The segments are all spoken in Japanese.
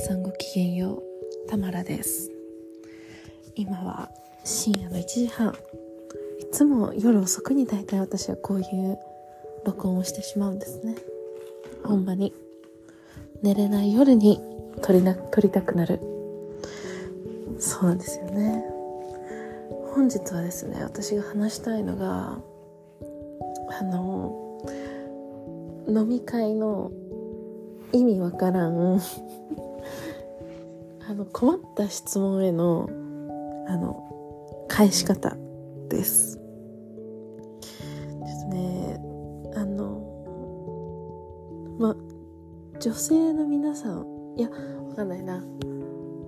さんごきげんよう。たまらです。今は深夜の1時半。いつも夜遅くに大体私はこういう録音をしてしまうんですね。ほんまに。寝れない夜に撮りな撮りたくなる。そうなんですよね。本日はですね私が話したいのがあの飲み会の意味わからんあの困った質問へのあの返し方です。ちょっとねあのま女性の皆さんいやわかんないな。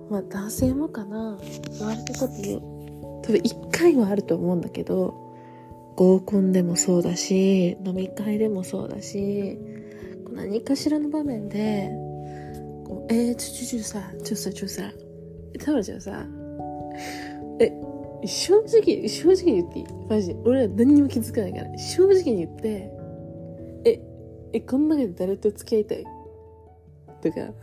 まあ男性もかな。言われたこと多分一回はあると思うんだけど合コンでもそうだし飲み会でもそうだし何かしらの場面でこうえー、ちょちょちょさちょさちょさ。タオルちゃんさえ正直正直に言っていい？マジで。俺ら何にも気づかないから。正直に言ってええこの中で誰と付き合いたい？とか。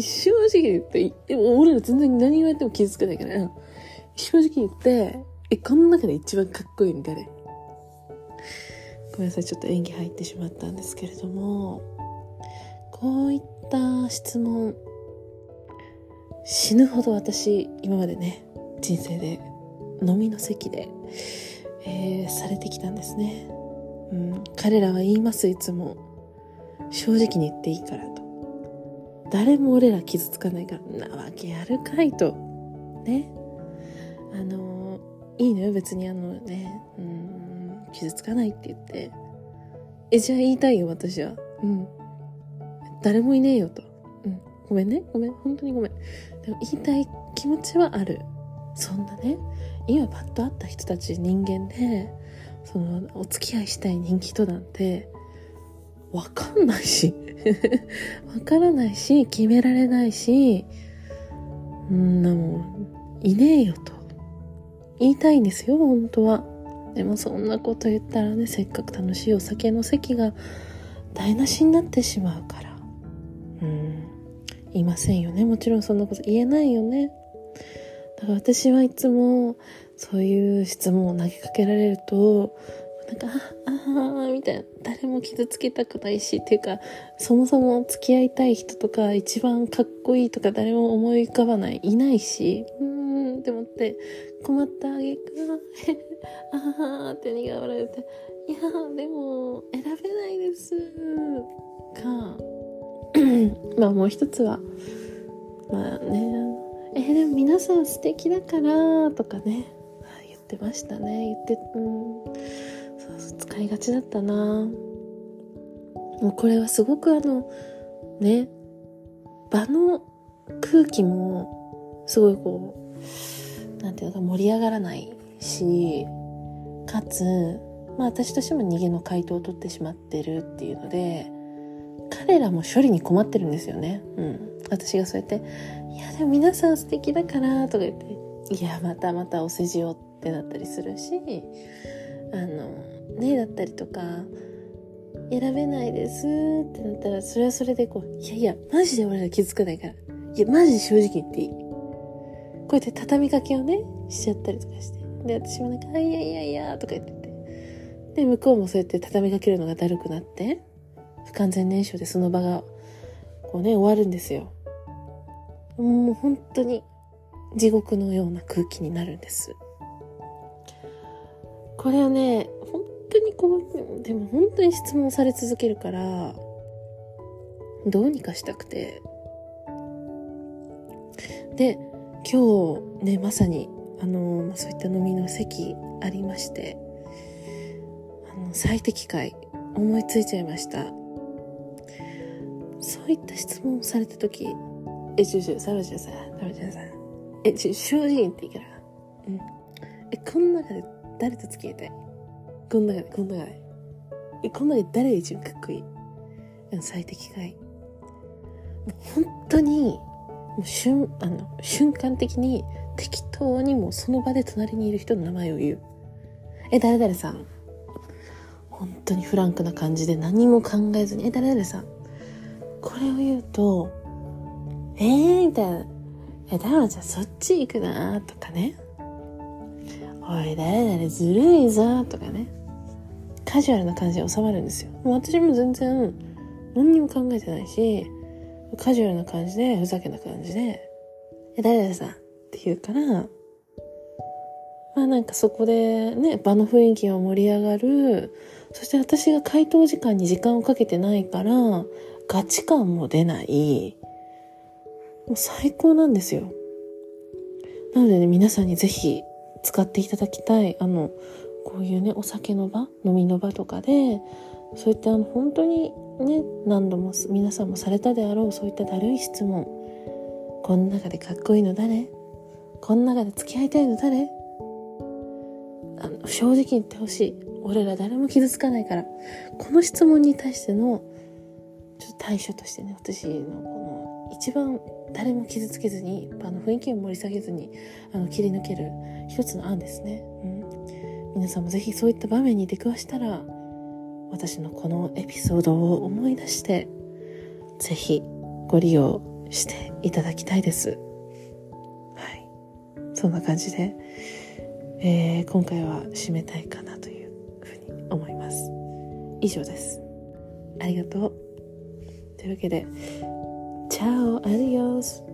正直に言ってでも俺ら全然何言われても気づかないから。正直に言ってえこの中で一番かっこいいの誰？ごめんなさい。ちょっと演技入ってしまったんですけれども。こういったた質問。死ぬほど私今までね人生で飲みの席で、えー、されてきたんですね、うん、彼らは言いますいつも。正直に言っていいからと。誰も俺ら傷つかないからなわけあるかいと。ね。あのいいのよ別に。あのね、うん、傷つかないって言って。えじゃあ言いたいよ私は。うん。誰もいねえよと。うん。ごめんね。ごめん。本当にごめん。でも言いたい気持ちはある。そんなね。今パッと会った人たち人間でそのお付き合いしたい人気人なんてわかんないし。わからないし決められないしんなもんいねえよと。言いたいんですよ本当は。でもそんなこと言ったらねせっかく楽しいお酒の席が台無しになってしまうからうん。いませんよね。もちろんそんなこと言えないよね。だから私はいつもそういう質問を投げかけられるとなんか、ああ、みたいな。誰も傷つけたくないし、っていうか、そもそも付き合いたい人とか、一番かっこいいとか誰も思い浮かばない、いないし、うんって思って、困ったあげく、ああって苦笑いて、いやでも、選べないです。か、まあもう一つは、まあね、えー、でも皆さん素敵だから、とかね、言ってましたね。言って、うん。使いがちだったなもうこれはすごくあのね場の空気もすごいこうなんていうか盛り上がらないしかつまあ私としても逃げの回答を取ってしまってるっていうので彼らも処理に困ってるんですよね。うん。私がそうやって、いやでも皆さん素敵だからとか言って、いやまたまたお世辞をってなったりするし、あの、ねえだったりとか選べないですってなったらそれはそれでこういやいやマジで俺ら気づかないからいやマジで正直言っていいこうやって畳みかけをねしちゃったりとかしてで私もなんか「いやいやいや」とか言っててで向こうもそうやって畳みかけるのがだるくなって不完全燃焼でその場がこうね終わるんですよ。もう本当に地獄のような空気になるんです。これはね本当にこうでも本当に質問され続けるからどうにかしたくて。で今日ねまさにあのそういった飲みの席ありましてあの最適解思いついちゃいました。そういった質問をされた時えちょちょサラジャさサラジャさんえちょ正直に言っていいからうんえこの中で誰と付き合いたい？この中で、この中で。え、この中で誰が一番かっこいい？最適解。もう本当に、もう瞬、あの、瞬間的に適当にもうその場で隣にいる人の名前を言う。え、誰々さん。本当にフランクな感じで何も考えずに、え、誰々さん。これを言うと、えーみたいな。え、だからじゃあそっち行くなとかね。おい、誰々ずるいぞとかね。カジュアルな感じで収まるんですよ。もう私も全然何にも考えてないし、カジュアルな感じで、ふざけな感じで、え、誰々さんって言うから、まあなんかそこでね、場の雰囲気は盛り上がる。そして私が回答時間に時間をかけてないから、ガチ感も出ない。もう最高なんですよ。なのでね、皆さんにぜひ使っていただきたい。あの、こういうね、お酒の場、飲みの場とかで、そういったあの、本当にね、何度も皆さんもされたであろう、そういっただるい質問。この中でかっこいいの誰？この中で付き合いたいの誰？あの正直に言ってほしい。俺ら誰も傷つかないから。この質問に対しての、ちょっとしてね、私のこの一番誰も傷つけずに、あの雰囲気を盛り下げずに、あの切り抜ける一つの案ですね。うん。皆さんもぜひそういった場面に出くわしたら、私のこのエピソードを思い出して、ぜひご利用していただきたいです。はい。そんな感じで、えー、今回は締めたいかなというふうに思います。以上です。ありがとう。というわけで、チャオ、アディオス。